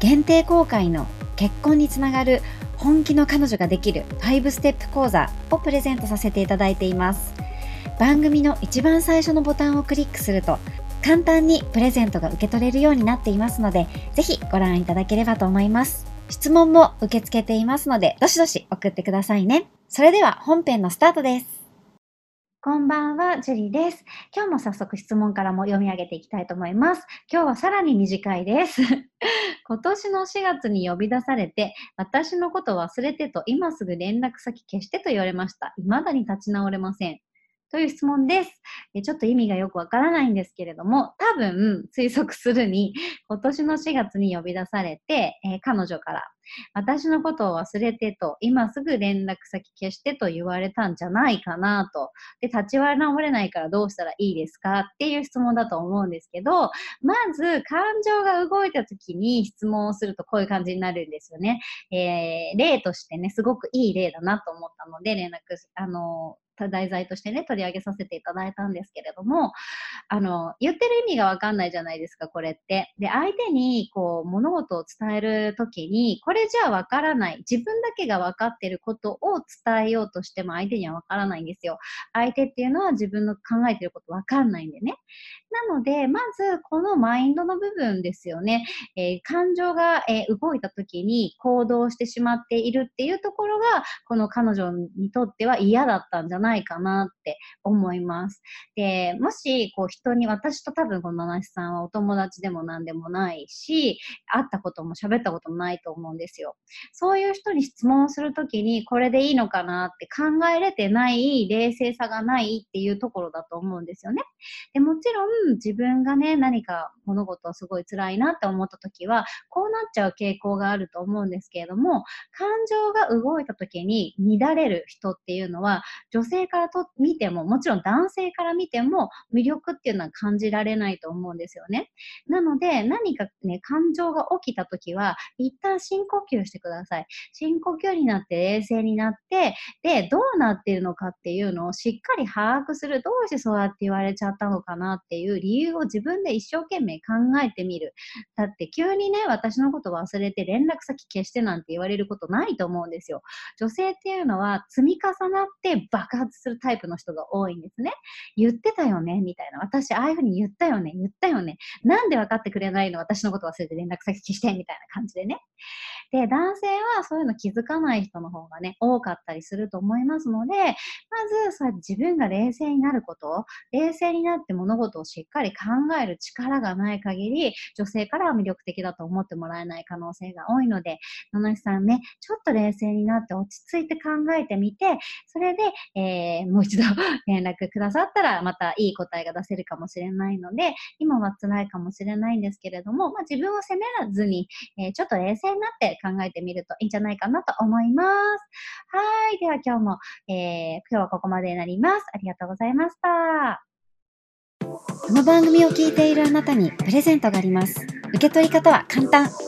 限定公開の結婚につながる本気の彼女ができる5ステップ講座をプレゼントさせていただいています番組の一番最初のボタンをクリックすると簡単にプレゼントが受け取れるようになっていますのでぜひご覧いただければと思います質問も受け付けていますのでどしどし送ってくださいねそれでは本編のスタートですこんばんは、ジュリーです。今日も早速質問からも読み上げていきたいと思います。今日はさらに短いです。今年の4月に呼び出されて、私のこと忘れてと今すぐ連絡先消してと言われました。未だに立ち直れません。という質問です。ちょっと意味がよくわからないんですけれども、多分推測するに、今年の4月に呼び出されて、えー、彼女から、私のことを忘れてと、今すぐ連絡先消してと言われたんじゃないかなと。で、立ち直れないからどうしたらいいですか？っていう質問だと思うんですけど、まず感情が動いた時に質問をするとこういう感じになるんですよね。えー、例としてね、すごくいい例だなと思ったので、連絡、あの題材としてね、取り上げさせていただいたんですけれども、あの、言ってる意味がわかんないじゃないですか、これって。で、相手に、こう、物事を伝えるときに、これじゃわからない。自分だけがわかってることを伝えようとしても相手にはわからないんですよ。相手っていうのは自分の考えてることわかんないんでね。なので、まず、このマインドの部分ですよね。えー、感情が、えー、動いた時に行動してしまっているっていうところが、この彼女にとっては嫌だったんじゃないないかなって思います。で、もし、こう人に、私と多分この七瀬さんはお友達でも何でもないし、会ったことも喋ったこともないと思うんですよ。そういう人に質問するときに、これでいいのかなって考えれてない、冷静さがないっていうところだと思うんですよね。でもちろん、自分がね、何か物事をすごい辛いなって思った時は、こうなっちゃう傾向があると思うんですけれども、感情が動いた時に乱れる人っていうのは、女性からと見ても、もちろん男性から見ても魅力っていうのは感じられないと思うんですよね。なので、何かね、感情が起きた時は、一旦深呼吸してください。深呼吸になって冷静になって、で、どうなってるのかっていうのをしっかり把握する。どうしてそうやって言われちゃったのかなっていういう理由を自分で一生懸命考えてみる。だって急にね、私のこと忘れて連絡先消してなんて言われることないと思うんですよ。女性っていうのは積み重なって爆発するタイプの人が多いんですね。言ってたよねみたいな。私、ああいうふうに言ったよね言ったよねなんで分かってくれないの？私のこと忘れて連絡先消してみたいな感じでね。で、男性はそういうの気づかない人の方がね、多かったりすると思いますので、まず、そう自分が冷静になること、冷静になって物事をしっかり考える力がない限り、女性からは魅力的だと思ってもらえない可能性が多いので、野々さんね、ちょっと冷静になって落ち着いて考えてみて、それで、えー、もう一度 連絡くださったら、またいい答えが出せるかもしれないので、今は辛いかもしれないんですけれども、まあ、自分を責めらずに、えー、ちょっと冷静になって考えてみるといいんじゃないかなと思います。はい。では今日も、えー、今日はここまでになります。ありがとうございました。この番組を聞いているあなたにプレゼントがあります。受け取り方は簡単。